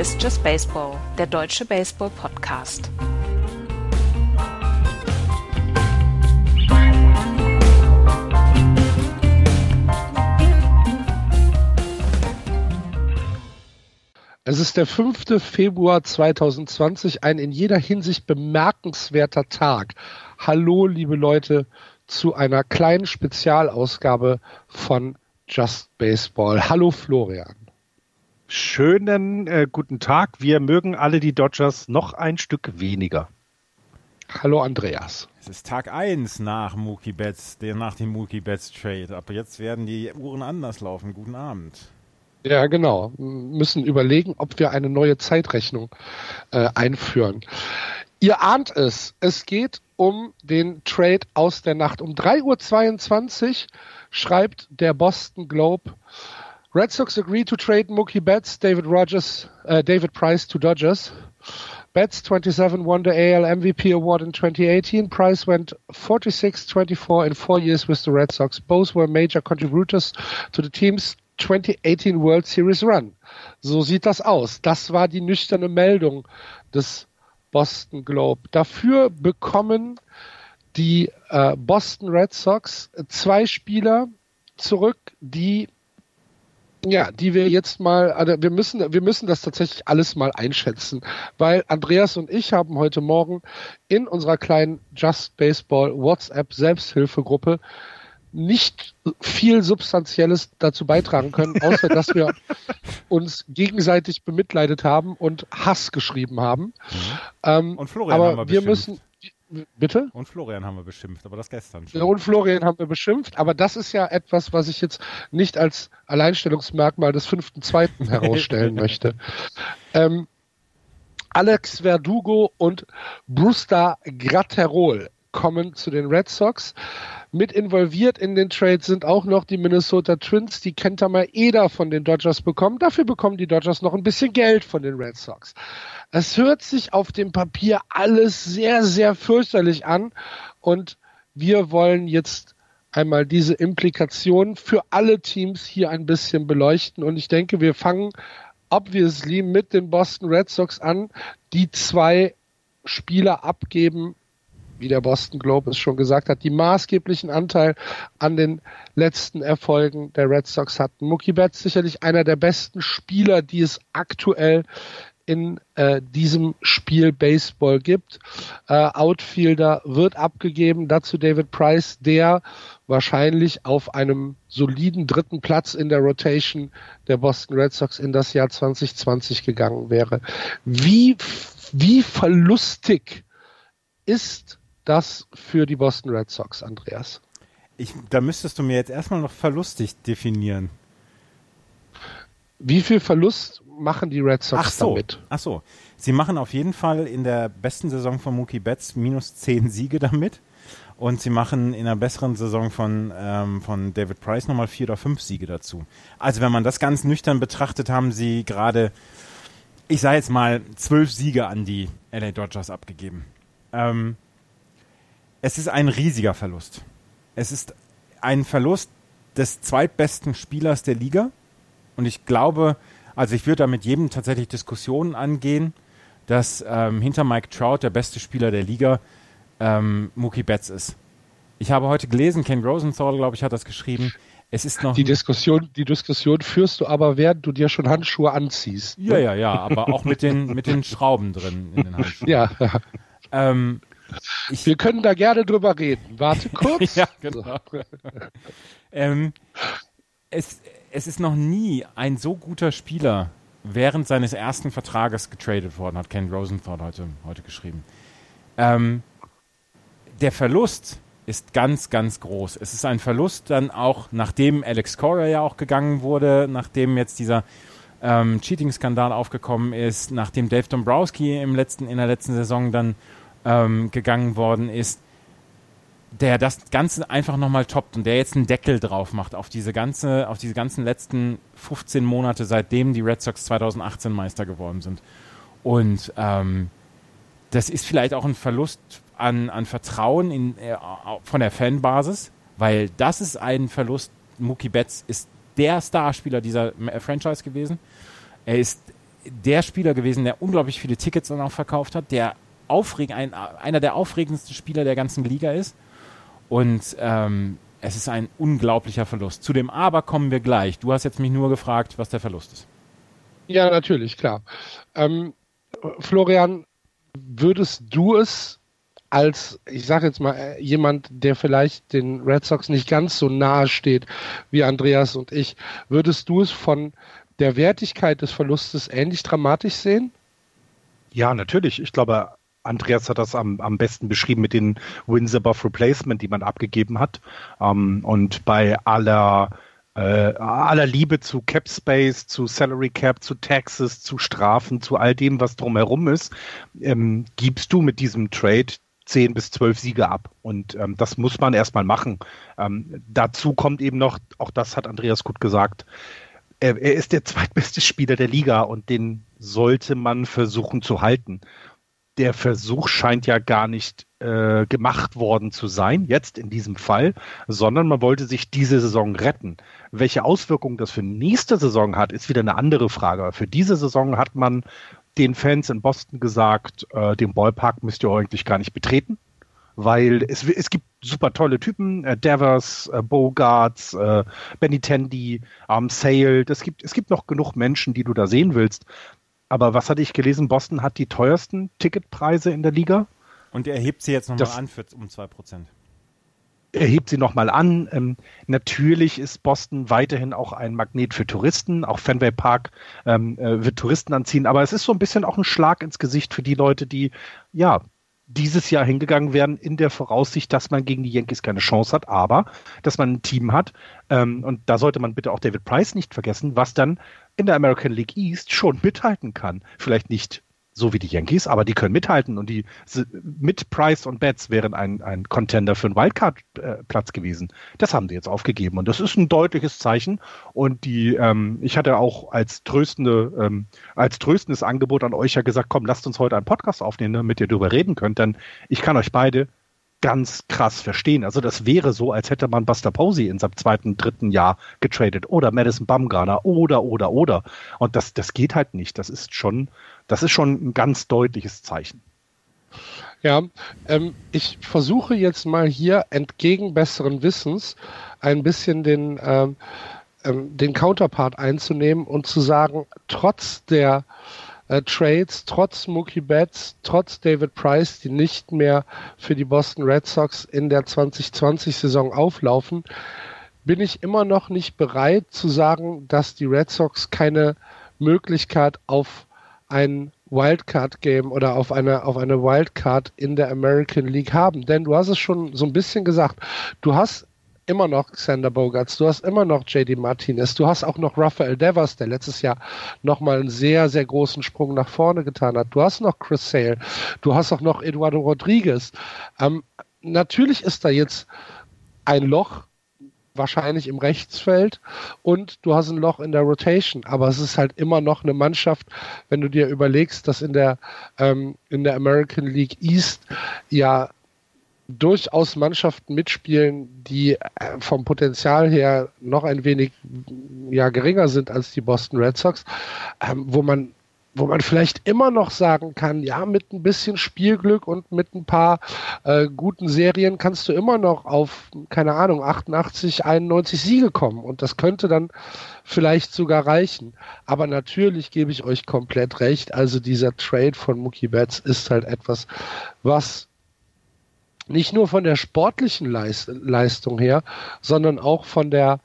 Ist Just Baseball, der deutsche Baseball-Podcast. Es ist der 5. Februar 2020, ein in jeder Hinsicht bemerkenswerter Tag. Hallo, liebe Leute, zu einer kleinen Spezialausgabe von Just Baseball. Hallo, Florian. Schönen äh, guten Tag. Wir mögen alle die Dodgers noch ein Stück weniger. Hallo, Andreas. Es ist Tag 1 nach Mookie Betts, der nach dem Mookie Betts Trade. Aber jetzt werden die Uhren anders laufen. Guten Abend. Ja, genau. Wir müssen überlegen, ob wir eine neue Zeitrechnung äh, einführen. Ihr ahnt es. Es geht um den Trade aus der Nacht. Um 3.22 Uhr schreibt der Boston Globe, Red Sox agree to trade Mookie Betts, David Rogers, uh, David Price to Dodgers. Betts 27 won the AL MVP award in 2018. Price went 46-24 in four years with the Red Sox. Both were major contributors to the team's 2018 World Series Run. So sieht das aus. Das war die nüchterne Meldung des Boston Globe. Dafür bekommen die äh, Boston Red Sox zwei Spieler zurück, die ja, die wir jetzt mal, also wir müssen, wir müssen das tatsächlich alles mal einschätzen, weil Andreas und ich haben heute Morgen in unserer kleinen Just Baseball WhatsApp Selbsthilfegruppe nicht viel Substanzielles dazu beitragen können, außer dass wir uns gegenseitig bemitleidet haben und Hass geschrieben haben. Mhm. Ähm, und Florian aber haben wir, wir müssen Bitte? Und Florian haben wir beschimpft, aber das gestern schon. Und Florian haben wir beschimpft, aber das ist ja etwas, was ich jetzt nicht als Alleinstellungsmerkmal des fünften Zweiten herausstellen möchte. Ähm, Alex Verdugo und Brusta Gratterol kommen zu den Red Sox. Mit involviert in den Trades sind auch noch die Minnesota Twins, die Kenta Maeda von den Dodgers bekommen. Dafür bekommen die Dodgers noch ein bisschen Geld von den Red Sox. Es hört sich auf dem Papier alles sehr, sehr fürchterlich an und wir wollen jetzt einmal diese Implikationen für alle Teams hier ein bisschen beleuchten und ich denke, wir fangen obviously mit den Boston Red Sox an, die zwei Spieler abgeben, wie der Boston Globe es schon gesagt hat, die maßgeblichen Anteil an den letzten Erfolgen der Red Sox hatten. Mookie Betts sicherlich einer der besten Spieler, die es aktuell in äh, diesem Spiel Baseball gibt. Äh, Outfielder wird abgegeben, dazu David Price, der wahrscheinlich auf einem soliden dritten Platz in der Rotation der Boston Red Sox in das Jahr 2020 gegangen wäre. Wie, wie verlustig ist das für die Boston Red Sox, Andreas? Ich, da müsstest du mir jetzt erstmal noch verlustig definieren. Wie viel Verlust machen die Red Sox Ach so. damit? Ach so. Sie machen auf jeden Fall in der besten Saison von Mookie Betts minus zehn Siege damit. Und sie machen in einer besseren Saison von, ähm, von David Price nochmal vier oder fünf Siege dazu. Also wenn man das ganz nüchtern betrachtet, haben sie gerade, ich sage jetzt mal, zwölf Siege an die LA Dodgers abgegeben. Ähm, es ist ein riesiger Verlust. Es ist ein Verlust des zweitbesten Spielers der Liga. Und ich glaube, also ich würde da mit jedem tatsächlich Diskussionen angehen, dass ähm, hinter Mike Trout der beste Spieler der Liga ähm, Mookie Betts ist. Ich habe heute gelesen, Ken Rosenthal, glaube ich, hat das geschrieben. Es ist noch die Diskussion, die Diskussion führst du aber, während du dir schon Handschuhe anziehst. Ja, ne? ja, ja, aber auch mit den mit den Schrauben drin in den Handschuhen. Ja. Ähm, ich, Wir können da gerne drüber reden. Warte kurz. ja, genau. ähm, es, es ist noch nie ein so guter Spieler während seines ersten Vertrages getradet worden, hat Ken Rosenthal heute, heute geschrieben. Ähm, der Verlust ist ganz, ganz groß. Es ist ein Verlust dann auch, nachdem Alex Cora ja auch gegangen wurde, nachdem jetzt dieser ähm, Cheating-Skandal aufgekommen ist, nachdem Dave Dombrowski im letzten, in der letzten Saison dann ähm, gegangen worden ist der das Ganze einfach nochmal toppt und der jetzt einen Deckel drauf macht auf diese ganze, auf diese ganzen letzten 15 Monate, seitdem die Red Sox 2018 Meister geworden sind. Und ähm, das ist vielleicht auch ein Verlust an, an Vertrauen in, äh, von der Fanbasis, weil das ist ein Verlust. Mookie Betts ist der Starspieler dieser Franchise gewesen. Er ist der Spieler gewesen, der unglaublich viele Tickets dann auch verkauft hat, der aufreg ein, einer der aufregendsten Spieler der ganzen Liga ist. Und ähm, es ist ein unglaublicher Verlust. Zu dem Aber kommen wir gleich. Du hast jetzt mich nur gefragt, was der Verlust ist. Ja, natürlich, klar. Ähm, Florian, würdest du es als, ich sage jetzt mal, äh, jemand, der vielleicht den Red Sox nicht ganz so nahe steht wie Andreas und ich, würdest du es von der Wertigkeit des Verlustes ähnlich dramatisch sehen? Ja, natürlich. Ich glaube, Andreas hat das am, am besten beschrieben mit den Wins above Replacement, die man abgegeben hat. Ähm, und bei aller, äh, aller Liebe zu Cap Space, zu Salary Cap, zu Taxes, zu Strafen, zu all dem, was drumherum ist, ähm, gibst du mit diesem Trade zehn bis zwölf Siege ab. Und ähm, das muss man erstmal machen. Ähm, dazu kommt eben noch, auch das hat Andreas gut gesagt, er, er ist der zweitbeste Spieler der Liga und den sollte man versuchen zu halten der Versuch scheint ja gar nicht äh, gemacht worden zu sein, jetzt in diesem Fall, sondern man wollte sich diese Saison retten. Welche Auswirkungen das für nächste Saison hat, ist wieder eine andere Frage. Für diese Saison hat man den Fans in Boston gesagt, äh, den Ballpark müsst ihr eigentlich gar nicht betreten, weil es, es gibt super tolle Typen, äh, Devers, äh, Bogarts, äh, Benny Tandy, ähm, Sale, es gibt, es gibt noch genug Menschen, die du da sehen willst. Aber was hatte ich gelesen? Boston hat die teuersten Ticketpreise in der Liga. Und er hebt sie jetzt nochmal an für um 2%. Er hebt sie nochmal an. Ähm, natürlich ist Boston weiterhin auch ein Magnet für Touristen. Auch Fenway Park ähm, äh, wird Touristen anziehen. Aber es ist so ein bisschen auch ein Schlag ins Gesicht für die Leute, die ja dieses Jahr hingegangen wären in der Voraussicht, dass man gegen die Yankees keine Chance hat, aber dass man ein Team hat. Ähm, und da sollte man bitte auch David Price nicht vergessen, was dann in der American League East schon mithalten kann. Vielleicht nicht so wie die Yankees, aber die können mithalten und die mit Price und Betts wären ein, ein Contender für einen Wildcard-Platz gewesen. Das haben sie jetzt aufgegeben und das ist ein deutliches Zeichen. Und die, ähm, ich hatte auch als tröstende, ähm, als tröstendes Angebot an euch ja gesagt, komm, lasst uns heute einen Podcast aufnehmen, damit ihr darüber reden könnt, denn ich kann euch beide ganz krass verstehen. Also das wäre so, als hätte man Buster Posey in seinem zweiten, dritten Jahr getradet oder Madison Bumgarner oder, oder, oder. Und das, das geht halt nicht. Das ist schon, das ist schon ein ganz deutliches Zeichen. Ja, ähm, ich versuche jetzt mal hier entgegen besseren Wissens ein bisschen den, ähm, ähm, den Counterpart einzunehmen und zu sagen, trotz der äh, Trades, trotz Mookie Betts, trotz David Price, die nicht mehr für die Boston Red Sox in der 2020-Saison auflaufen, bin ich immer noch nicht bereit zu sagen, dass die Red Sox keine Möglichkeit auf ein Wildcard-Game oder auf eine, auf eine Wildcard in der American League haben. Denn du hast es schon so ein bisschen gesagt, du hast immer noch Xander Bogarts, du hast immer noch JD Martinez, du hast auch noch Rafael Devers, der letztes Jahr nochmal einen sehr, sehr großen Sprung nach vorne getan hat. Du hast noch Chris Sale, du hast auch noch Eduardo Rodriguez. Ähm, natürlich ist da jetzt ein Loch, wahrscheinlich im Rechtsfeld und du hast ein Loch in der Rotation. Aber es ist halt immer noch eine Mannschaft, wenn du dir überlegst, dass in der, ähm, in der American League East ja durchaus Mannschaften mitspielen, die äh, vom Potenzial her noch ein wenig ja, geringer sind als die Boston Red Sox, ähm, wo man wo man vielleicht immer noch sagen kann, ja, mit ein bisschen Spielglück und mit ein paar äh, guten Serien kannst du immer noch auf, keine Ahnung, 88, 91 Siege kommen. Und das könnte dann vielleicht sogar reichen. Aber natürlich gebe ich euch komplett recht. Also dieser Trade von Mookie Betts ist halt etwas, was nicht nur von der sportlichen Leist Leistung her, sondern auch von der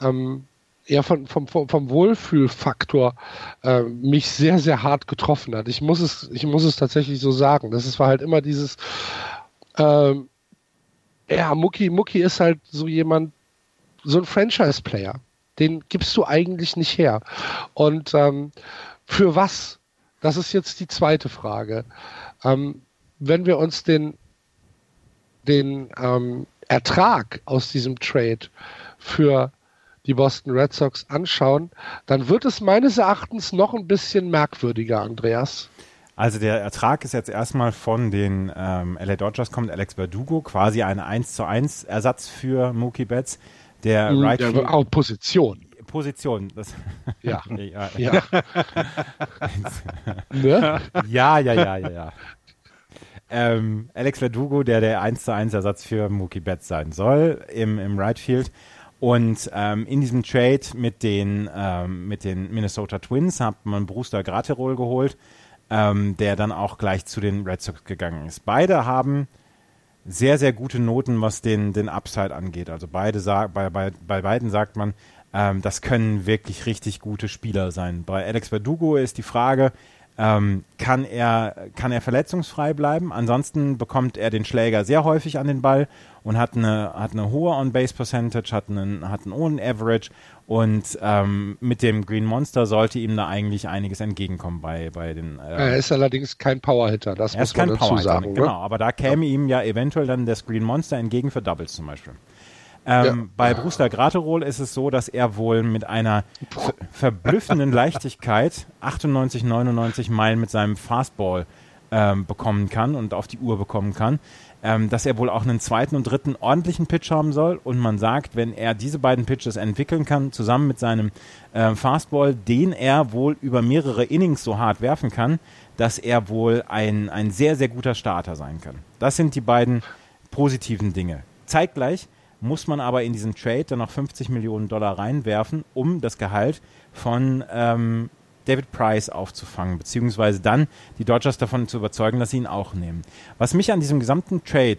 ähm, ja, von, vom, vom Wohlfühlfaktor äh, mich sehr, sehr hart getroffen hat. Ich muss es, ich muss es tatsächlich so sagen. Das war halt immer dieses, ähm, ja, Mucki, Mucki ist halt so jemand, so ein Franchise-Player. Den gibst du eigentlich nicht her. Und ähm, für was? Das ist jetzt die zweite Frage. Ähm, wenn wir uns den den ähm, Ertrag aus diesem Trade für die Boston Red Sox anschauen, dann wird es meines Erachtens noch ein bisschen merkwürdiger, Andreas. Also der Ertrag ist jetzt erstmal von den ähm, LA Dodgers kommt Alex Verdugo, quasi ein 1 zu 1 Ersatz für Mookie Betts. Der mhm, right der Position. Position. Das Ja. ja. Ja. ne? ja, ja, ja, ja, ja. Ähm, Alex Verdugo, der der 1 zu 1 Ersatz für Mookie Betts sein soll im, im Right Field. Und ähm, in diesem Trade mit den, ähm, mit den Minnesota Twins hat man Brewster Graterol geholt, ähm, der dann auch gleich zu den Red Sox gegangen ist. Beide haben sehr, sehr gute Noten, was den, den Upside angeht. Also beide sag, bei, bei, bei beiden sagt man, ähm, das können wirklich richtig gute Spieler sein. Bei Alex Verdugo ist die Frage, ähm, kann, er, kann er verletzungsfrei bleiben? Ansonsten bekommt er den Schläger sehr häufig an den Ball und hat eine, hat eine hohe On-Base-Percentage, hat einen, hat einen hohen Average und ähm, mit dem Green Monster sollte ihm da eigentlich einiges entgegenkommen bei, bei den. Äh, Er ist allerdings kein Powerhitter, das er muss ist kein man dazu sagen. genau, aber da käme ihm ja eventuell dann das Green Monster entgegen für Doubles zum Beispiel. Ähm, Ja. Bei Brewster Graterol ist es so, dass er wohl mit einer ver verblüffenden Leichtigkeit 98, 99 Meilen mit seinem Fastball ähm, bekommen kann und auf die Uhr bekommen kann. Ähm, dass er wohl auch einen zweiten und dritten ordentlichen Pitch haben soll. Und man sagt, wenn er diese beiden Pitches entwickeln kann, zusammen mit seinem ähm, Fastball, den er wohl über mehrere Innings so hart werfen kann, dass er wohl ein, ein sehr, sehr guter Starter sein kann. Das sind die beiden positiven Dinge. Zeitgleich muss man aber in diesen Trade dann noch 50 Millionen Dollar reinwerfen, um das Gehalt von ähm, David Price aufzufangen, beziehungsweise dann die Dodgers davon zu überzeugen, dass sie ihn auch nehmen. Was mich an diesem gesamten Trade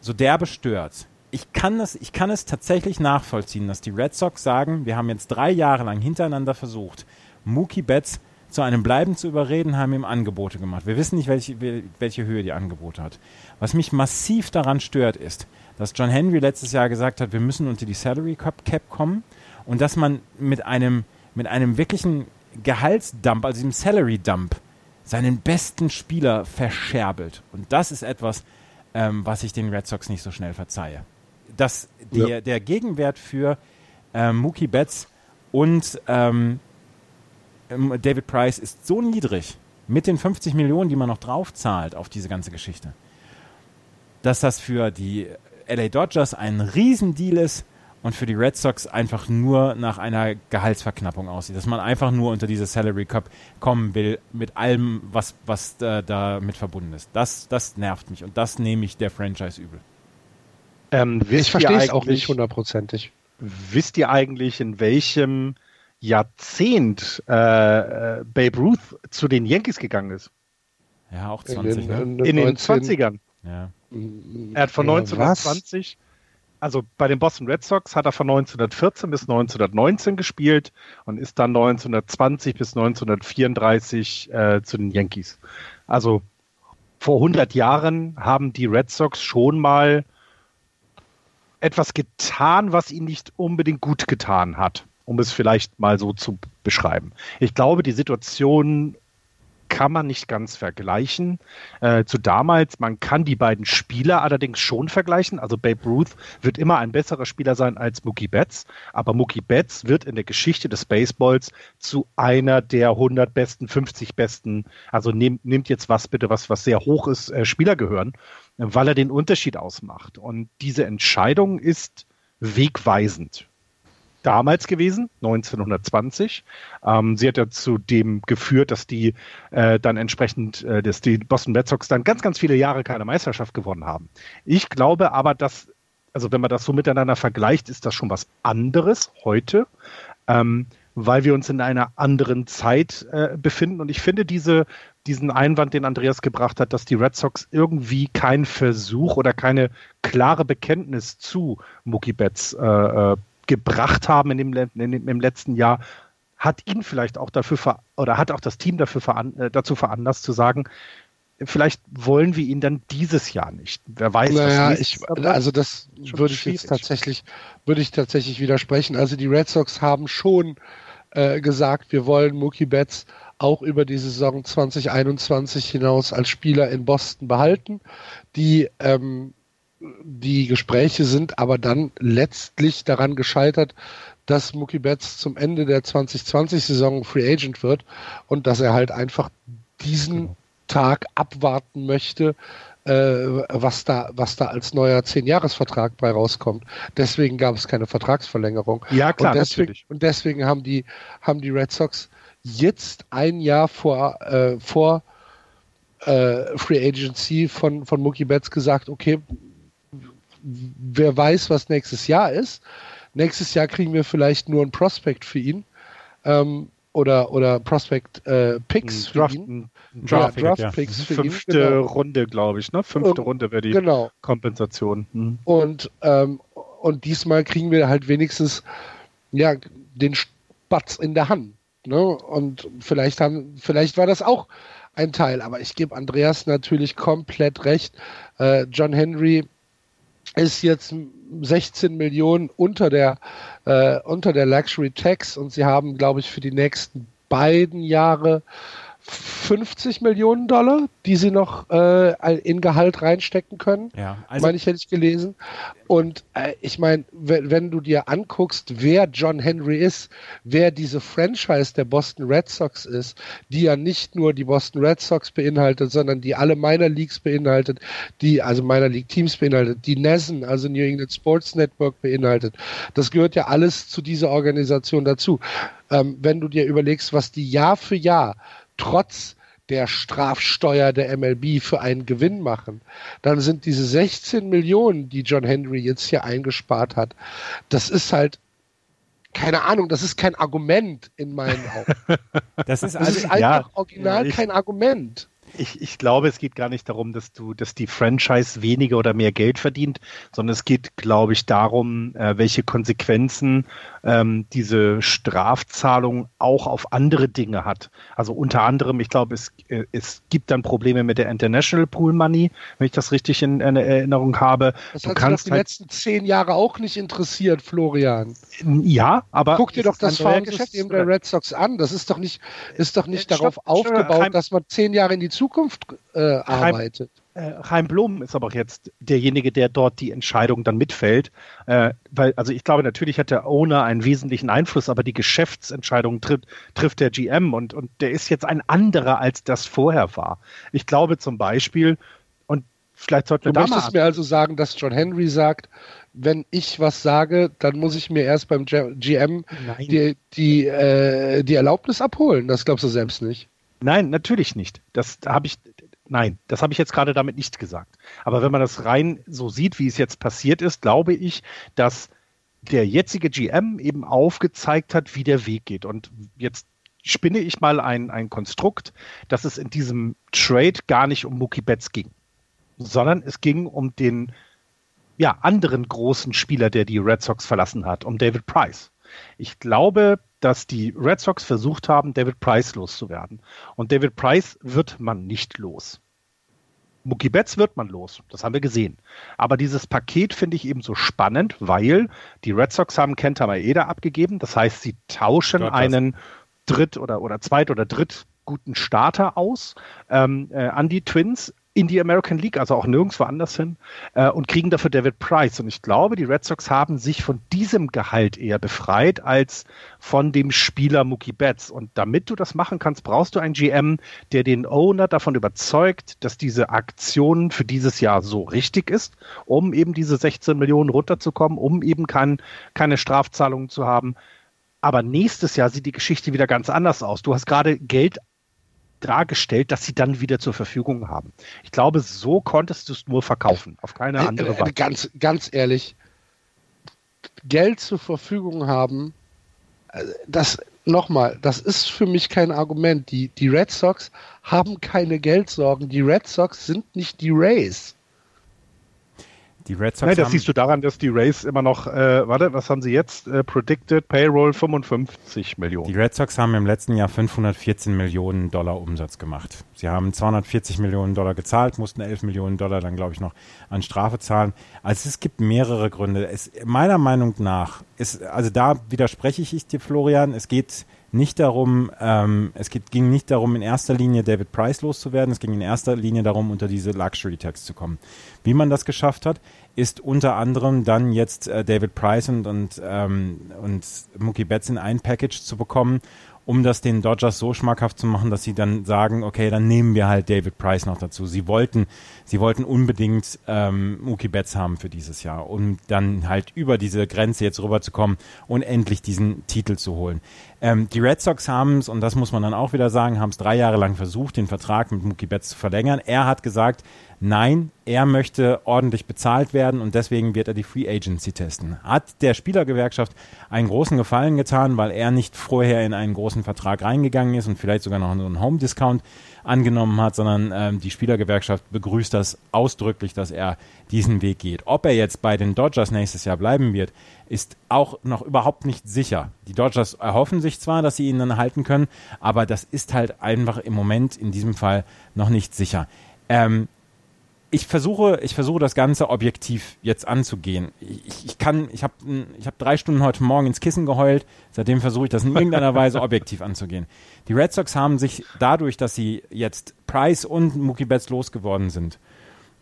so derbe stört, ich kann, das, ich kann es tatsächlich nachvollziehen, dass die Red Sox sagen, wir haben jetzt drei Jahre lang hintereinander versucht, Mookie Betts zu einem Bleiben zu überreden, haben ihm Angebote gemacht. Wir wissen nicht, welche, welche Höhe die Angebote hat. Was mich massiv daran stört, ist, dass John Henry letztes Jahr gesagt hat, wir müssen unter die Salary Cap kommen und dass man mit einem, mit einem wirklichen Gehaltsdump, also dem Salary Dump, seinen besten Spieler verscherbelt. Und das ist etwas, ähm, was ich den Red Sox nicht so schnell verzeihe. Dass der, Ja. der Gegenwert für ähm, Mookie Betts und ähm, ähm, David Price ist so niedrig mit den 50 Millionen, die man noch drauf zahlt auf diese ganze Geschichte, dass das für die LA Dodgers ein Riesendeal ist und für die Red Sox einfach nur nach einer Gehaltsverknappung aussieht. Dass man einfach nur unter diese Salary Cup kommen will mit allem, was, was äh, damit verbunden ist. Das, das nervt mich und das nehme ich der Franchise übel. Ähm, wisst Ich verstehe ihr es auch eigentlich- nicht hundertprozentig. Wisst ihr eigentlich, in welchem Jahrzehnt äh, äh, Babe Ruth zu den Yankees gegangen ist? Ja, auch In 20, den, ne? in In den 19 20ern. Ja. Er hat von Ja, 1920, also bei den Boston Red Sox hat er von 1914 bis 1919 gespielt und ist dann 1920 bis 1934 äh, zu den Yankees. Also vor 100 Jahren haben die Red Sox schon mal etwas getan, was ihnen nicht unbedingt gut getan hat, um es vielleicht mal so zu beschreiben. Ich glaube, die Situation kann man nicht ganz vergleichen äh, zu damals. Man kann die beiden Spieler allerdings schon vergleichen. Also Babe Ruth wird immer ein besserer Spieler sein als Mookie Betts, aber Mookie Betts wird in der Geschichte des Baseballs zu einer der 100 besten, 50 besten, also nehm, nimmt jetzt was bitte, was, was sehr hoch ist, äh, Spieler gehören, weil er den Unterschied ausmacht. Und diese Entscheidung ist wegweisend damals gewesen, 1920. Ähm, sie hat ja zu dem geführt, dass die äh, dann entsprechend, äh, dass die Boston Red Sox dann ganz, ganz viele Jahre keine Meisterschaft gewonnen haben. Ich glaube aber, dass, also wenn man das so miteinander vergleicht, ist das schon was anderes heute, ähm, weil wir uns in einer anderen Zeit äh, befinden. Und ich finde diese, diesen Einwand, den Andreas gebracht hat, dass die Red Sox irgendwie keinen Versuch oder keine klare Bekenntnis zu Mookie Betts äh, äh, gebracht haben in dem, in dem, im letzten Jahr, hat ihn vielleicht auch dafür ver oder hat auch das Team dafür veran äh, dazu veranlasst zu sagen, vielleicht wollen wir ihn dann dieses Jahr nicht. Wer weiß, Naja, was ich, also das würde ich jetzt tatsächlich, würde ich tatsächlich widersprechen. Also die Red Sox haben schon äh, gesagt, wir wollen Mookie Betts auch über die Saison 2021 hinaus als Spieler in Boston behalten. Die ähm, die Gespräche sind aber dann letztlich daran gescheitert, dass Mookie Betts zum Ende der 2020-Saison Free Agent wird und dass er halt einfach diesen Genau. Tag abwarten möchte, äh, was da, was da als neuer Zehn-Jahres-Vertrag bei rauskommt. Deswegen gab es keine Vertragsverlängerung. Ja, klar, und deswegen, natürlich. Und deswegen haben die, haben die Red Sox jetzt ein Jahr vor, äh, vor äh, Free Agency von, von Mookie Betts gesagt, okay, wer weiß, was nächstes Jahr ist. Nächstes Jahr kriegen wir vielleicht nur ein Prospect für ihn. Ähm, oder, oder Prospect äh, Picks für Draft, ihn. ein Draft, ja, Draft ja. Picks für Fünfte ihn. Genau. Runde, glaube ich, ne? Fünfte Und- Runde wäre die genau. Kompensation. Hm. Und, ähm, und diesmal kriegen wir halt wenigstens ja, den Spatz in der Hand. Ne? Und vielleicht haben, vielleicht war das auch ein Teil, aber ich gebe Andreas natürlich komplett recht. Äh, John Henry ist jetzt 16 Millionen unter der, äh, unter der Luxury Tax und sie haben, glaube ich, für die nächsten beiden Jahre 50 Millionen Dollar, die sie noch äh, in Gehalt reinstecken können. Ja, also meine ich, hätte ich gelesen. Und äh, ich meine, wenn, wenn du dir anguckst, wer John Henry ist, wer diese Franchise der Boston Red Sox ist, die ja nicht nur die Boston Red Sox beinhaltet, sondern die alle Minor Leagues beinhaltet, die also Minor League Teams beinhaltet, die NESN, also New England Sports Network beinhaltet. Das gehört ja alles zu dieser Organisation dazu. Ähm, wenn du dir überlegst, was die Jahr für Jahr trotz der Strafsteuer der MLB für einen Gewinn machen, dann sind diese 16 Millionen, die John Henry jetzt hier eingespart hat, das ist halt keine Ahnung, das ist kein Argument in meinen Augen. das ist Das also ist einfach ja, original ich- kein Argument. Ich, ich glaube, es geht gar nicht darum, dass du, dass die Franchise weniger oder mehr Geld verdient, sondern es geht, glaube ich, darum, äh, welche Konsequenzen ähm, diese Strafzahlung auch auf andere Dinge hat. Also unter anderem, ich glaube, es, äh, es gibt dann Probleme mit der International Pool Money, wenn ich das richtig in, in Erinnerung habe. Das du hat kannst die halt, letzten zehn Jahre auch nicht interessiert, Florian. Ja, aber Guck dir doch das Farmsystem Geschäfts- der Red Sox an. Das ist doch nicht, ist doch nicht Äh, darauf stopp, stopp, aufgebaut, Heim- dass man zehn Jahre in die Zukunft äh, arbeitet. Äh, Chaim Blum ist aber auch jetzt derjenige, der dort die Entscheidung dann mitfällt. Äh, weil, also ich glaube, natürlich hat der Owner einen wesentlichen Einfluss, aber die Geschäftsentscheidung trifft, trifft der GM und, und der ist jetzt ein anderer, als das vorher war. Ich glaube zum Beispiel, vielleicht sollten Du wir da mal möchtest mir also sagen, dass John Henry sagt, wenn ich was sage, dann muss ich mir erst beim GM Nein. die, die, äh, die Erlaubnis abholen. Das glaubst du selbst nicht. Nein, natürlich nicht. Das habe ich, nein, das habe ich jetzt gerade damit nicht gesagt. Aber wenn man das rein so sieht, wie es jetzt passiert ist, glaube ich, dass der jetzige GM eben aufgezeigt hat, wie der Weg geht. Und jetzt spinne ich mal ein, ein Konstrukt, dass es in diesem Trade gar nicht um Mookie Betts ging, sondern es ging um den ja, anderen großen Spieler, der die Red Sox verlassen hat, um David Price. Ich glaube, dass die Red Sox versucht haben, David Price loszuwerden. Und David Price wird man nicht los. Mookie Betts wird man los. Das haben wir gesehen. Aber dieses Paket finde ich eben so spannend, weil die Red Sox haben Kenta Maeda abgegeben. Das heißt, sie tauschen das. einen Dritt- oder, oder Zweit- oder Dritt guten Starter aus ähm, äh, an die Twins in die American League, also auch nirgendwo anders hin, äh, und kriegen dafür David Price. Und ich glaube, die Red Sox haben sich von diesem Gehalt eher befreit als von dem Spieler Mookie Betts. Und damit du das machen kannst, brauchst du einen GM, der den Owner davon überzeugt, dass diese Aktion für dieses Jahr so richtig ist, um eben diese 16 Millionen runterzukommen, um eben kein, keine Strafzahlungen zu haben. Aber nächstes Jahr sieht die Geschichte wieder ganz anders aus. Du hast gerade Geld dargestellt, dass sie dann wieder zur Verfügung haben. Ich glaube, so konntest du es nur verkaufen, auf keine Äh, andere äh, Weise. ganz, ganz ehrlich, Geld zur Verfügung haben, äh, das nochmal, das ist für mich kein Argument. Die, die Red Sox haben keine Geldsorgen. Die Red Sox sind nicht die Rays. Die Red Sox Nein, das haben, siehst du daran, dass die Rays immer noch, äh, warte, was haben sie jetzt? Äh, predicted Payroll 55 Millionen. Die Red Sox haben im letzten Jahr 514 Millionen Dollar Umsatz gemacht. Sie haben 240 Millionen Dollar gezahlt, mussten 11 Millionen Dollar dann, glaube ich, noch an Strafe zahlen. Also es gibt mehrere Gründe. Es, meiner Meinung nach ist, also da widerspreche ich dir, Florian, es geht nicht darum, ähm, es ging nicht darum, in erster Linie David Price loszuwerden, es ging in erster Linie darum, unter diese Luxury Tax zu kommen. Wie man das geschafft hat, ist unter anderem dann jetzt äh, David Price und, und, ähm, und Mookie Betts in ein Package zu bekommen um das den Dodgers so schmackhaft zu machen, dass sie dann sagen, okay, dann nehmen wir halt David Price noch dazu. Sie wollten, sie wollten unbedingt ähm, Mookie Betts haben für dieses Jahr, um dann halt über diese Grenze jetzt rüberzukommen und endlich diesen Titel zu holen. Ähm, die Red Sox haben es, und das muss man dann auch wieder sagen, haben es drei Jahre lang versucht, den Vertrag mit Mookie Betts zu verlängern. Er hat gesagt, nein, er möchte ordentlich bezahlt werden und deswegen wird er die Free Agency testen. Hat der Spielergewerkschaft einen großen Gefallen getan, weil er nicht vorher in einen großen Vertrag reingegangen ist und vielleicht sogar noch einen Home Discount angenommen hat, sondern ähm, die Spielergewerkschaft begrüßt das ausdrücklich, dass er diesen Weg geht. Ob er jetzt bei den Dodgers nächstes Jahr bleiben wird, ist auch noch überhaupt nicht sicher. Die Dodgers erhoffen sich zwar, dass sie ihn dann halten können, aber das ist halt einfach im Moment in diesem Fall noch nicht sicher. Ähm, ich versuche, ich versuche das Ganze objektiv jetzt anzugehen. Ich, ich kann, ich habe ich hab drei Stunden heute Morgen ins Kissen geheult. Seitdem versuche ich das in irgendeiner Weise objektiv anzugehen. Die Red Sox haben sich dadurch, dass sie jetzt Price und Mookie Betts losgeworden sind,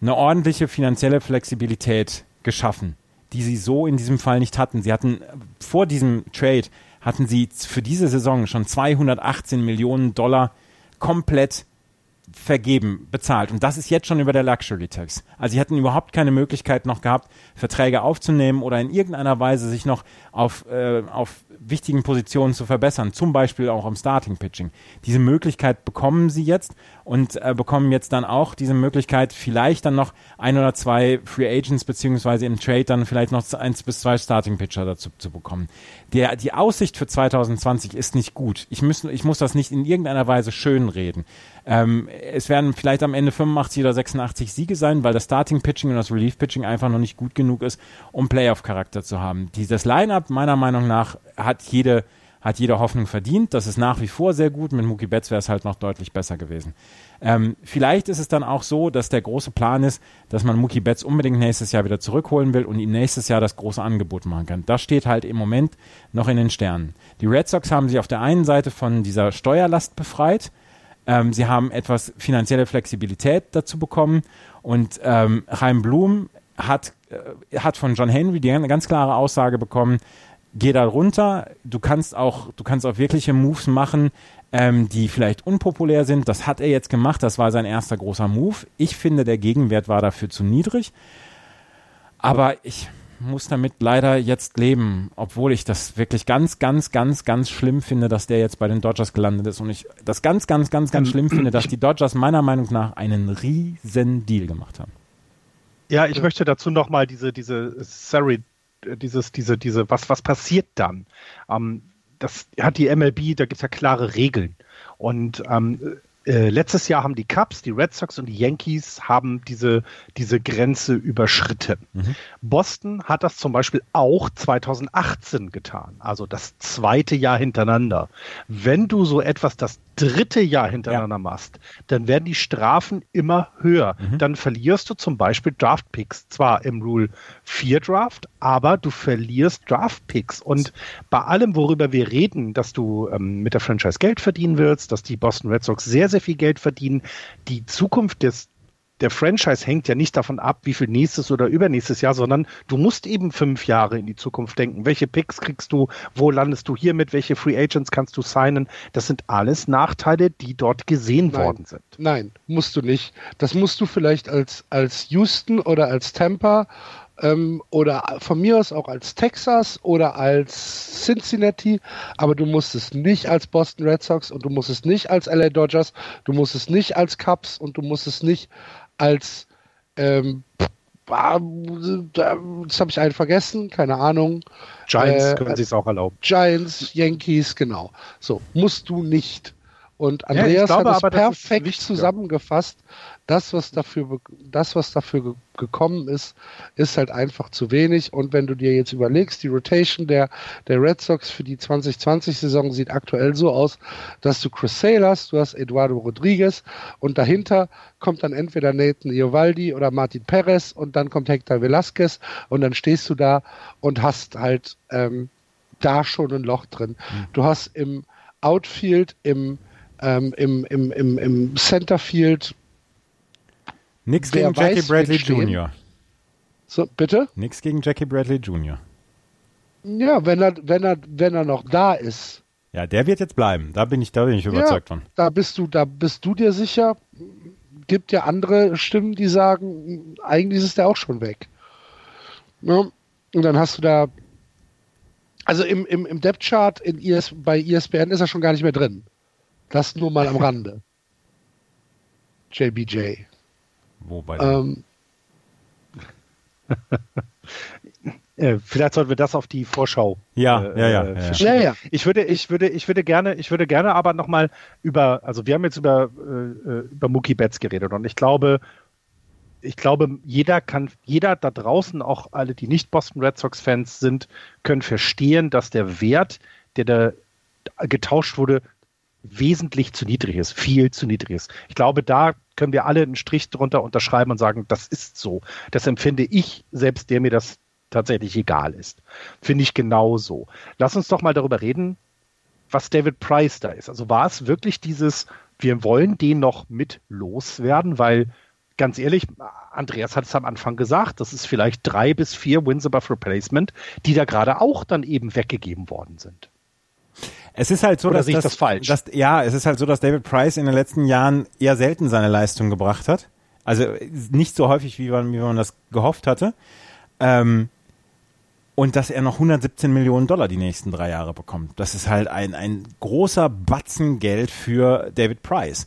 eine ordentliche finanzielle Flexibilität geschaffen, die sie so in diesem Fall nicht hatten. Sie hatten vor diesem Trade hatten sie für diese Saison schon 218 Millionen Dollar komplett vergeben, bezahlt. Und das ist jetzt schon über der Luxury Tax. Also sie hatten überhaupt keine Möglichkeit noch gehabt, Verträge aufzunehmen oder in irgendeiner Weise sich noch auf, äh, auf wichtigen Positionen zu verbessern, zum Beispiel auch am Starting Pitching. Diese Möglichkeit bekommen sie jetzt und äh, bekommen jetzt dann auch diese Möglichkeit, vielleicht dann noch ein oder zwei Free Agents beziehungsweise im Trade dann vielleicht noch eins bis zwei Starting Pitcher dazu zu bekommen. Der, die Aussicht für 2020 ist nicht gut. Ich muss, ich muss das nicht in irgendeiner Weise schönreden. Ähm, es werden vielleicht am Ende 85 oder 86 Siege sein, weil das Starting Pitching und das Relief Pitching einfach noch nicht gut genug ist, um Playoff-Charakter zu haben. Dieses Line-Up meiner Meinung nach hat jede, hat jede Hoffnung verdient. Das ist nach wie vor sehr gut. Mit Mookie Betts wäre es halt noch deutlich besser gewesen. Ähm, vielleicht ist es dann auch so, dass der große Plan ist, dass man Mookie Betts unbedingt nächstes Jahr wieder zurückholen will und ihm nächstes Jahr das große Angebot machen kann. Das steht halt im Moment noch in den Sternen. Die Red Sox haben sich auf der einen Seite von dieser Steuerlast befreit ähm, sie haben etwas finanzielle Flexibilität dazu bekommen und ähm, Chaim Blum hat, äh, hat von John Henry die ganz klare Aussage bekommen, geh da runter, du kannst auch, du kannst auch wirkliche Moves machen, ähm, die vielleicht unpopulär sind. Das hat er jetzt gemacht, das war sein erster großer Move. Ich finde, der Gegenwert war dafür zu niedrig. Aber ich, muss damit leider jetzt leben, obwohl ich das wirklich ganz, ganz, ganz, ganz schlimm finde, dass der jetzt bei den Dodgers gelandet ist. Und ich das ganz, ganz, ganz, ganz schlimm finde, dass die Dodgers meiner Meinung nach einen riesen Deal gemacht haben. Ja, ich möchte dazu nochmal diese, diese, sorry, dieses, diese, diese, was, was passiert dann? Ähm, das hat die MLB, da gibt es ja klare Regeln. Und ähm, äh, letztes Jahr haben die Cubs, die Red Sox und die Yankees haben diese, diese Grenze überschritten. Mhm. Boston hat das zum Beispiel auch 2018 getan, also das zweite Jahr hintereinander. Wenn du so etwas das dritte Jahr hintereinander ja. machst, dann werden die Strafen immer höher. Mhm. Dann verlierst du zum Beispiel Draftpicks, zwar im Rule 4 Draft, aber du verlierst Draftpicks. Und bei allem, worüber wir reden, dass du ähm, mit der Franchise Geld verdienen willst, dass die Boston Red Sox sehr, sehr viel Geld verdienen, die Zukunft des der Franchise hängt ja nicht davon ab, wie viel nächstes oder übernächstes Jahr, sondern du musst eben fünf Jahre in die Zukunft denken. Welche Picks kriegst du? Wo landest du hiermit? Welche Free Agents kannst du signen? Das sind alles Nachteile, die dort gesehen nein, worden sind. Nein, musst du nicht. Das musst du vielleicht als, als Houston oder als Tampa ähm, oder von mir aus auch als Texas oder als Cincinnati, aber du musst es nicht als Boston Red Sox und du musst es nicht als LA Dodgers, du musst es nicht als Cubs und du musst es nicht als ähm, jetzt habe ich einen vergessen, keine Ahnung. Giants äh, können sich es auch erlauben. Giants, Yankees, genau. So, musst du nicht. Und Andreas ja, glaube, hat es perfekt zusammengefasst. Das, was dafür, das, was dafür gekommen ist, ist halt einfach zu wenig. Und wenn du dir jetzt überlegst, die Rotation der, der Red Sox für die 2020-Saison sieht aktuell so aus, dass du Chris Sale hast, du hast Eduardo Rodriguez und dahinter kommt dann entweder Nathan Iovaldi oder Martin Perez und dann kommt Hector Velasquez und dann stehst du da und hast halt ähm, da schon ein Loch drin. Mhm. Du hast im Outfield, im ähm, im, im, im, im Centerfield. Nix gegen Jackie weiß, Bradley Jr. So, bitte? Nix gegen Jackie Bradley Jr. Ja, wenn er, wenn er, wenn er noch da ist. Ja, der wird jetzt bleiben. Da bin ich, da bin ich überzeugt ja, von. Da bist du, da bist du dir sicher. Gibt ja andere Stimmen, die sagen, eigentlich ist der auch schon weg. Ja, und dann hast du da, also im, im, im Depth-Chart in IS, bei ESPN ist er schon gar nicht mehr drin. Das nur mal am Rande. JBJ. Wo bei Ähm, Äh, vielleicht sollten wir das auf die Vorschau. Ja, äh, ja, ja, äh, ja. ja, ja. Ich würde, ich würde, ich würde gerne, ich würde gerne aber nochmal über, also wir haben jetzt über, äh, über Mookie Betts geredet und ich glaube, ich glaube, jeder kann, jeder da draußen, auch alle, die nicht Boston Red Sox Fans sind, können verstehen, dass der Wert, der da getauscht wurde, wesentlich zu niedrig ist, viel zu niedrig ist. Ich glaube, da können wir alle einen Strich drunter unterschreiben und sagen, das ist so. Das empfinde ich, selbst der mir das tatsächlich egal ist. Finde ich genauso. Lass uns doch mal darüber reden, was David Price da ist. Also war es wirklich dieses, wir wollen den noch mit loswerden, weil ganz ehrlich, Andreas hat es am Anfang gesagt, das ist vielleicht drei bis vier Wins above Replacement, die da gerade auch dann eben weggegeben worden sind. Es ist halt so, Oder dass sehe ich das falsch? Dass, ja, es ist halt so, dass David Price in den letzten Jahren eher selten seine Leistung gebracht hat. Also nicht so häufig, wie man, wie man das gehofft hatte. Ähm, und dass er noch 117 Millionen Dollar die nächsten drei Jahre bekommt. Das ist halt ein, ein großer Batzen Geld für David Price.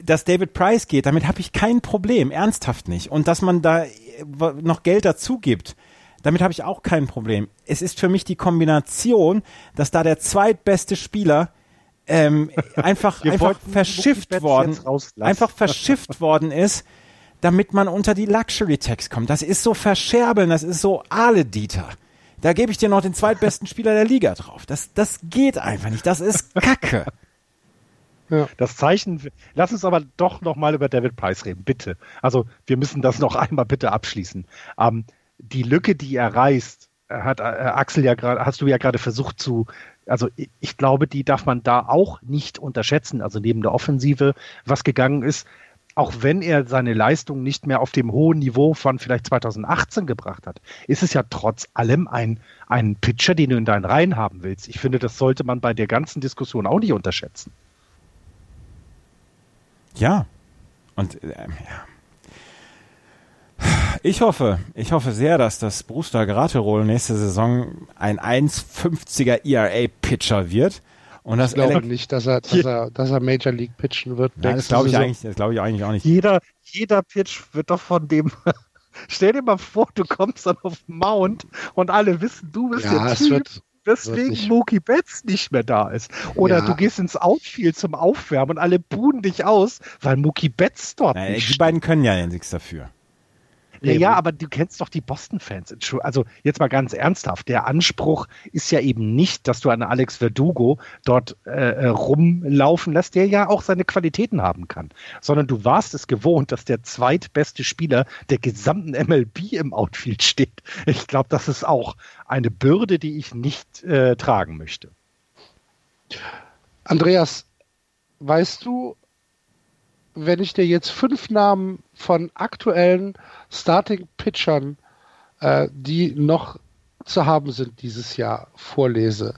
Dass David Price geht, damit habe ich kein Problem, ernsthaft nicht. Und dass man da noch Geld dazu gibt, damit habe ich auch kein Problem. Es ist für mich die Kombination, dass da der zweitbeste Spieler ähm, einfach, einfach verschifft worden, einfach verschifft worden ist, damit man unter die Luxury Tax kommt. Das ist so verscherbeln, das ist so Ahle-Dieter. Da gebe ich dir noch den zweitbesten Spieler der Liga drauf. Das, das geht einfach nicht. Das ist Kacke. Das Zeichen, lass uns aber doch noch mal über David Price reden, bitte. Also wir müssen das noch einmal bitte abschließen. Ähm, die Lücke, die er reißt, hat äh, Axel ja gerade, hast du ja gerade versucht zu, also ich, glaube, die darf man da auch nicht unterschätzen. Also neben der Offensive, was gegangen ist, auch wenn er seine Leistung nicht mehr auf dem hohen Niveau von vielleicht 2018 gebracht hat, ist es ja trotz allem ein, ein Pitcher, den du in deinen Reihen haben willst. Ich finde, das sollte man bei der ganzen Diskussion auch nicht unterschätzen. Ja. Und ähm, ja. Ich hoffe, ich hoffe sehr, dass das Brewster Graterol nächste Saison ein 1,50er ERA-Pitcher wird. Und das ich glaube nicht, dass er, dass, er, dass er Major League pitchen wird. Nein, das glaube ich eigentlich, das glaube ich eigentlich auch nicht. Jeder, jeder Pitch wird doch von dem. Stell dir mal vor, du kommst dann auf den Mount und alle wissen, du bist Ja, der Typ, wird, wird weswegen nicht. Mookie Betts nicht mehr da ist. Oder Ja. du gehst ins Outfield zum Aufwärmen und alle buhen dich aus, weil Mookie Betts dort Nein, nicht die beiden können ja nichts dafür. Ja, ja, aber du kennst doch die Boston-Fans. Also jetzt mal ganz ernsthaft. Der Anspruch ist ja eben nicht, dass du einen Alex Verdugo dort äh, äh, rumlaufen lässt, der ja auch seine Qualitäten haben kann, sondern du warst es gewohnt, dass der zweitbeste Spieler der gesamten MLB im Outfield steht. Ich glaube, das ist auch eine Bürde, die ich nicht äh, tragen möchte. Andreas, weißt du, wenn ich dir jetzt fünf Namen von aktuellen Starting-Pitchern, äh, die noch zu haben sind dieses Jahr, vorlese,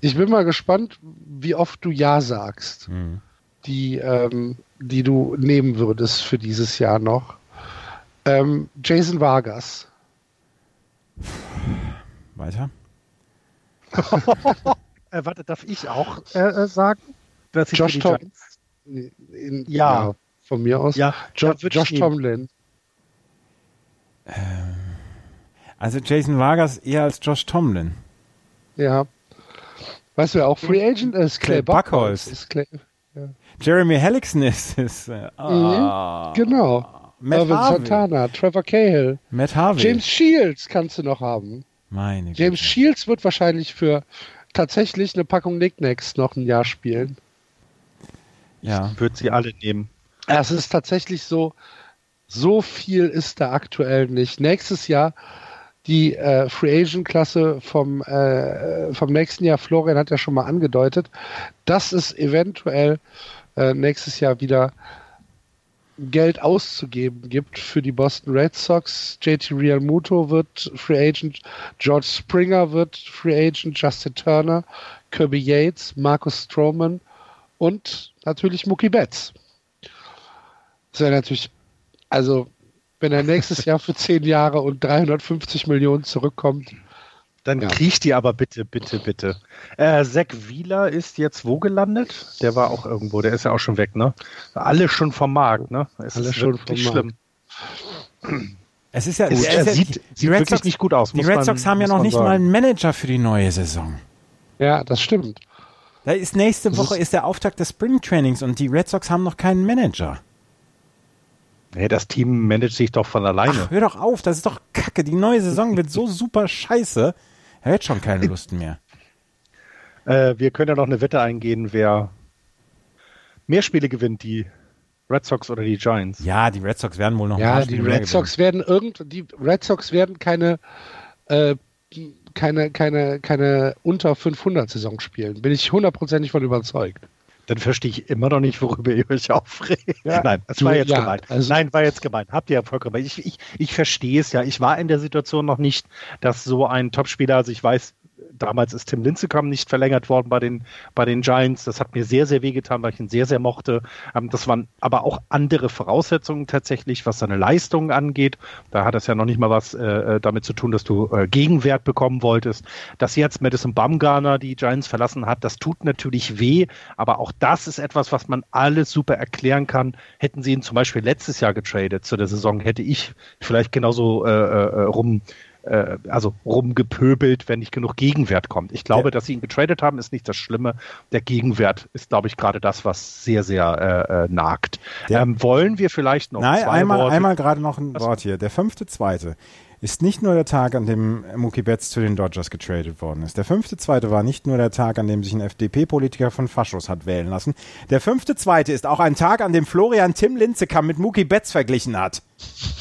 ich bin mal gespannt, wie oft du Ja sagst, Mhm. die, ähm, die du nehmen würdest für dieses Jahr noch. Ähm, Jason Vargas. Weiter? Äh, warte, darf ich auch äh, äh, sagen? Josh Giants- In, Ja. Von mir aus. Ja, Jo Josh. Tomlin. Also Jason Vargas eher als Josh Tomlin. Ja. Weißt du, wer auch Free Agent ist? Clay Clay, Buchholz. Buchholz. Ist Clay, Jeremy Hellickson ist, äh, ah, genau. Matt Irvin Harvey. Santana, Trevor Cahill. Matt Harvey. James Shields kannst du noch haben. Meine James Güte. Shields wird wahrscheinlich für tatsächlich eine Packung Knickknacks noch ein Jahr spielen. Ja. Würde sie alle nehmen. Es ist tatsächlich so, so viel ist da aktuell nicht. Nächstes Jahr die äh, Free Agent Klasse vom, äh, vom nächsten Jahr, Florian hat ja schon mal angedeutet, dass es eventuell äh, nächstes Jahr wieder Geld auszugeben gibt für die Boston Red Sox. JT Realmuto wird Free Agent, George Springer wird Free Agent, Justin Turner Kirby Yates, Marcus Stroman und natürlich Mookie Betts. Das wäre natürlich, also wenn er nächstes Jahr für zehn Jahre und 350 Millionen zurückkommt. Dann ja. kriegt die aber bitte, bitte, bitte. Äh, Zach Wieler ist jetzt wo gelandet? Der war auch irgendwo, der ist ja auch schon weg, ne? Alle schon vom Markt, ne? Es Alle ist schon vom schlimm. Es ist ja, es, es ja, sieht, die, Red Sox, nicht gut aus. Die Red Sox haben ja noch nicht sagen. mal einen Manager für die neue Saison. Ja, das stimmt. Da ist nächste das Woche ist, ist der Auftakt des Spring Trainings und die Red Sox haben noch keinen Manager. Nee, das Team managt sich doch von alleine. Ach, hör doch auf, das ist doch kacke. Die neue Saison wird so super scheiße. Er hat schon keine Lust mehr. Äh, wir können ja noch eine Wette eingehen, wer mehr Spiele gewinnt, die Red Sox oder die Giants. Ja, die Red Sox werden wohl noch Ja, die Red Sox werden irgend, die Red Sox werden keine, äh, keine, keine, keine unter 500 Saison spielen. Bin ich hundertprozentig von überzeugt dann verstehe ich immer noch nicht, worüber ihr euch aufregt. Ja, Nein, das war jetzt ja, gemeint. Also Nein, war jetzt gemeint. Habt ihr ja vollkommen recht. Ich, ich, ich verstehe es ja. Ich war in der Situation noch nicht, dass so ein Topspieler, also ich weiß, Damals ist Tim Lincecum nicht verlängert worden bei den, bei den Giants. Das hat mir sehr, sehr wehgetan, weil ich ihn sehr, sehr mochte. Ähm, das waren aber auch andere Voraussetzungen tatsächlich, was seine Leistungen angeht. Da hat es ja noch nicht mal was äh, äh, damit zu tun, dass du äh, Gegenwert bekommen wolltest. Dass jetzt Madison Bumgarner die Giants verlassen hat, das tut natürlich weh. Aber auch das ist etwas, was man alles super erklären kann. Hätten sie ihn zum Beispiel letztes Jahr getradet zu der Saison, hätte ich vielleicht genauso äh, äh, rum äh, also rumgepöbelt, wenn nicht genug Gegenwert kommt. Ich glaube, ja. dass sie ihn getradet haben, ist nicht das Schlimme. Der Gegenwert ist, glaube ich, gerade das, was sehr, sehr äh, äh, nagt. Ja. Ähm, wollen wir vielleicht noch Nein, zwei einmal, Worte? einmal gerade noch ein was? Wort hier. Der fünfte, zweite ist nicht nur der Tag, an dem Mookie Betts zu den Dodgers getradet worden ist. Der fünfte zweite war nicht nur der Tag, an dem sich ein FDP-Politiker von Faschos hat wählen lassen. Der fünfte zweite ist auch ein Tag, an dem Florian Tim Linzekam mit Mookie Betts verglichen hat.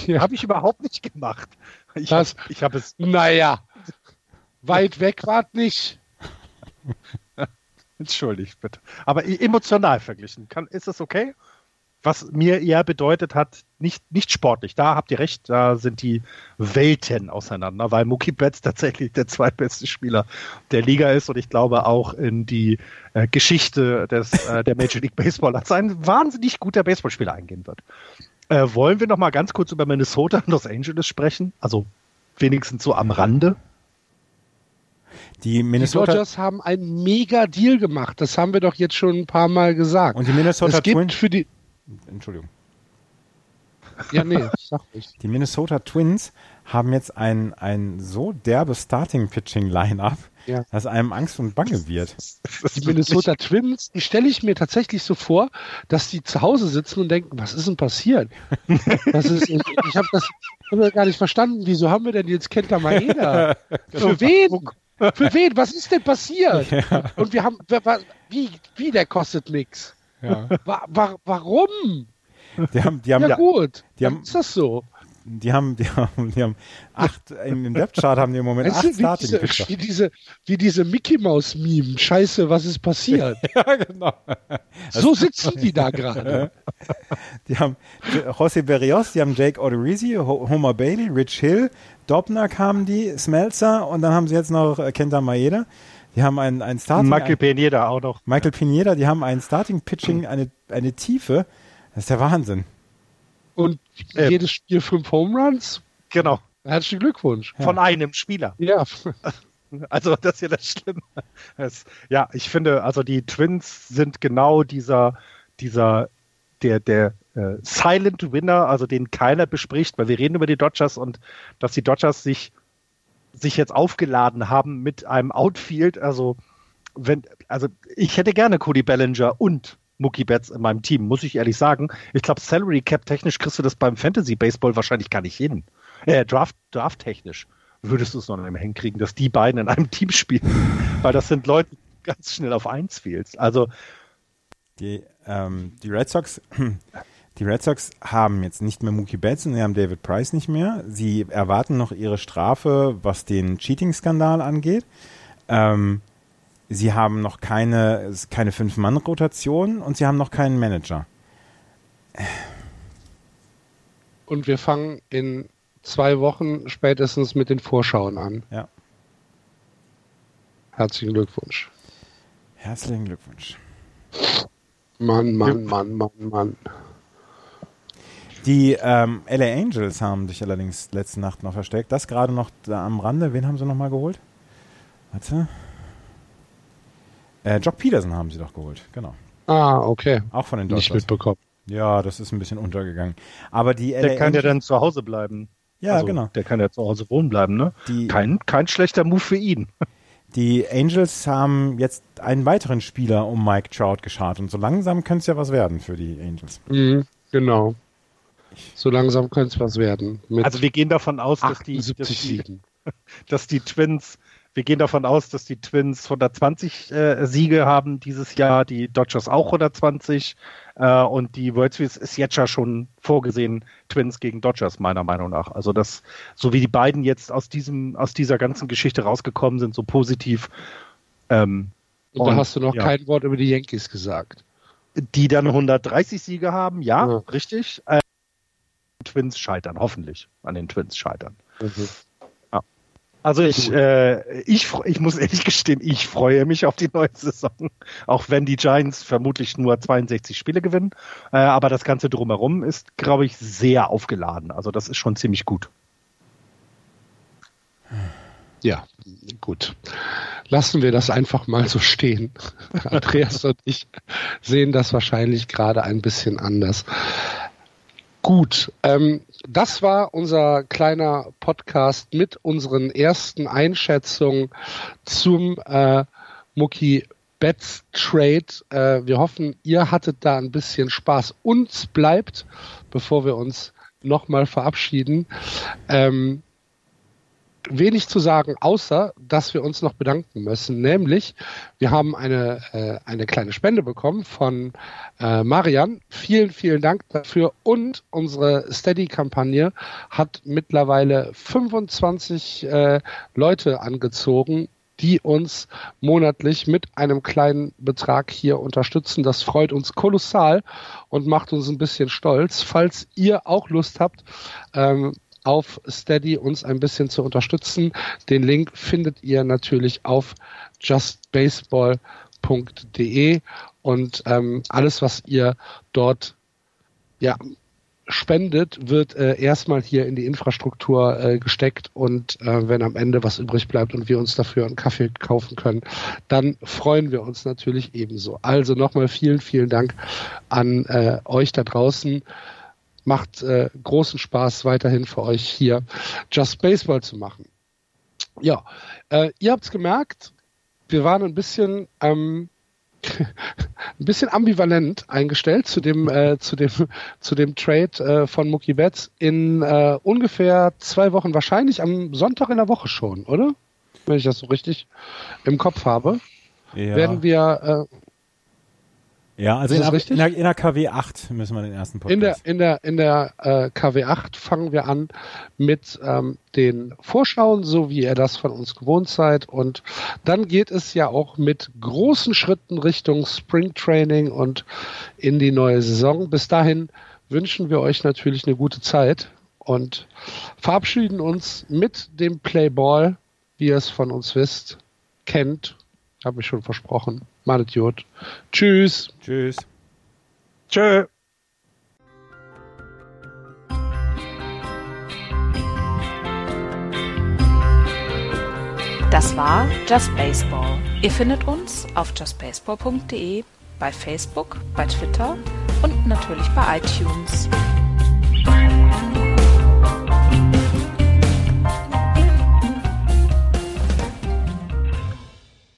Ja. Habe ich überhaupt nicht gemacht. Ich habe hab es. Naja, weit weg war nicht. Entschuldigt bitte. Aber emotional verglichen. Kann, ist das okay? Was mir eher bedeutet hat, nicht, nicht sportlich. Da habt ihr recht, da sind die Welten auseinander, weil Mookie Betts tatsächlich der zweitbeste Spieler der Liga ist und ich glaube auch in die äh, Geschichte des, äh, der Major League Baseball als ein wahnsinnig guter Baseballspieler eingehen wird. Äh, wollen wir noch mal ganz kurz über Minnesota und Los Angeles sprechen? Also wenigstens so am Rande. Die, Minnesota die Dodgers haben einen mega Deal gemacht. Das haben wir doch jetzt schon ein paar Mal gesagt. Und die Minnesota Twins für die Entschuldigung. Ja, nee, sag nicht. Die Minnesota Twins haben jetzt ein, ein so derbes Starting-Pitching-Line-Up, ja. dass einem Angst und Bange wird. Die Minnesota Twins, die stelle ich mir tatsächlich so vor, dass die zu Hause sitzen und denken, was ist denn passiert? Was ist, ich ich habe das hab gar nicht verstanden. Wieso haben wir denn jetzt Kenta Maeda? Für wen? Für wen? Was ist denn passiert? Ja. Und wir haben, wie, wie, der kostet nichts. Ja. Wa wa warum? Die haben, die haben, ja, ja gut, die haben, ist das so die haben, die haben, die haben acht, in dem Depth-Chart haben die im Moment weißt acht starting wie diese, wie diese, wie diese Mickey Mouse Meme. Scheiße, was ist passiert? ja, genau. So sitzen die da gerade. Die haben José Berrios, die haben Jake Odorizzi, Homer Bailey, Rich Hill, Dobner kamen die, Smelzer und dann haben sie jetzt noch äh, Kenta Maeda. Die haben ein, ein Starting. Michael Pineda auch noch. Michael Pineda, die haben ein Starting Pitching, eine, eine Tiefe. Das ist der Wahnsinn. Und äh, jedes Spiel fünf Home Runs? Genau. Herzlichen Glückwunsch. Von ja. einem Spieler. Ja. Also das ist ja das Schlimme. Das, ja, ich finde, also die Twins sind genau dieser, dieser, der, der äh, Silent Winner, also den keiner bespricht, weil wir reden über die Dodgers und dass die Dodgers sich, sich jetzt aufgeladen haben mit einem Outfield, also wenn, also ich hätte gerne Cody Bellinger und Mookie Betts in meinem Team, muss ich ehrlich sagen. Ich glaube, Salary Cap technisch kriegst du das beim Fantasy Baseball wahrscheinlich gar nicht hin. Äh, Draft, Draft technisch würdest du es noch nicht hinkriegen, dass die beiden in einem Team spielen, weil das sind Leute, die ganz schnell auf eins fehlst. Also die, ähm, die Red Sox, die Red Sox haben jetzt nicht mehr Mookie Betts und sie haben David Price nicht mehr. Sie erwarten noch ihre Strafe, was den Cheating-Skandal angeht. Ähm, sie haben noch keine, keine Fünf-Mann-Rotation und sie haben noch keinen Manager. Und wir fangen in zwei Wochen spätestens mit den Vorschauen an. Ja. Herzlichen Glückwunsch. Herzlichen Glückwunsch. Mann, Mann, Mann, Mann, Mann. Die ähm, LA Angels haben sich allerdings letzte Nacht noch versteckt. Das gerade noch da am Rande. Wen haben sie nochmal geholt? Warte. Äh, Jock Peterson haben sie doch geholt, genau. Ah, okay. Auch von den Nicht Dodgers. mitbekommen. Ja, das ist ein bisschen untergegangen. Aber die LA Der kann ja dann zu Hause bleiben. ja, Also, genau. Der kann ja zu Hause wohnen bleiben, ne? Die, Kein, kein schlechter Move für ihn. die Angels haben jetzt einen weiteren Spieler um Mike Trout geschart und so langsam könnte es ja was werden für die Angels. Mhm, genau. So langsam könnte es was werden. Mit Also wir gehen davon aus, dass die, 78 dass die, Siegen. dass die Twins, wir gehen davon aus, dass die Twins 120 äh, Siege haben dieses Jahr, die Dodgers auch 120 äh, und die World Series ist jetzt ja schon vorgesehen, Twins gegen Dodgers meiner Meinung nach. Also das, so wie die beiden jetzt aus diesem, aus dieser ganzen Geschichte rausgekommen sind, so positiv, ähm, Und da Und, hast du noch ja. kein Wort über die Yankees gesagt. die dann 130 Siege haben, ja, Ja. richtig. Äh, Twins scheitern, hoffentlich an den Twins scheitern. Also ich, äh, ich, ich muss ehrlich gestehen, ich freue mich auf die neue Saison, auch wenn die Giants vermutlich nur 62 Spiele gewinnen. Äh, aber das Ganze drumherum ist, glaube ich, sehr aufgeladen. Also das ist schon ziemlich gut. Ja, gut. Lassen wir das einfach mal so stehen. Andreas und ich sehen das wahrscheinlich gerade ein bisschen anders. Gut, ähm, das war unser kleiner Podcast mit unseren ersten Einschätzungen zum äh, Mucki Betts Trade. Äh, wir hoffen, ihr hattet da ein bisschen Spaß. Uns bleibt, bevor wir uns nochmal verabschieden, ähm, wenig zu sagen, außer dass wir uns noch bedanken müssen. Nämlich, wir haben eine, äh, eine kleine Spende bekommen von äh, Marian. Vielen, vielen Dank dafür. Und unsere Steady-Kampagne hat mittlerweile 25 äh, Leute angezogen, die uns monatlich mit einem kleinen Betrag hier unterstützen. Das freut uns kolossal und macht uns ein bisschen stolz. Falls ihr auch Lust habt, ähm, auf Steady uns ein bisschen zu unterstützen. Den Link findet ihr natürlich auf justbaseball.de und ähm, alles, was ihr dort ja, spendet, wird äh, erstmal hier in die Infrastruktur äh, gesteckt und äh, wenn am Ende was übrig bleibt und wir uns dafür einen Kaffee kaufen können, dann freuen wir uns natürlich ebenso. Also nochmal vielen, vielen Dank an äh, euch da draußen. Macht äh, großen Spaß weiterhin für euch hier Just Baseball zu machen. Ja, äh, ihr habt's gemerkt, wir waren ein bisschen ähm, ein bisschen ambivalent eingestellt zu dem äh, zu dem zu dem Trade äh, von Mookie Betts in äh, ungefähr zwei Wochen wahrscheinlich am Sonntag in der Woche schon, oder? Wenn ich das so richtig im Kopf habe, Ja, werden wir äh, ja also in in, der, in der KW 8 müssen wir den ersten Podcast. in der in der in der äh, KW8 fangen wir an mit ähm, den Vorschauen, so wie ihr das von uns gewohnt seid und dann geht es ja auch mit großen Schritten Richtung Spring Training und in die neue Saison. Bis dahin wünschen wir euch natürlich eine gute Zeit und verabschieden uns mit dem Playball, wie ihr es von uns wisst, kennt, habe ich schon versprochen. Malet Jod. Tschüss. Tschüss. Tschö. Das war Just Baseball. Ihr findet uns auf justbaseball.de, bei Facebook, bei Twitter und natürlich bei iTunes.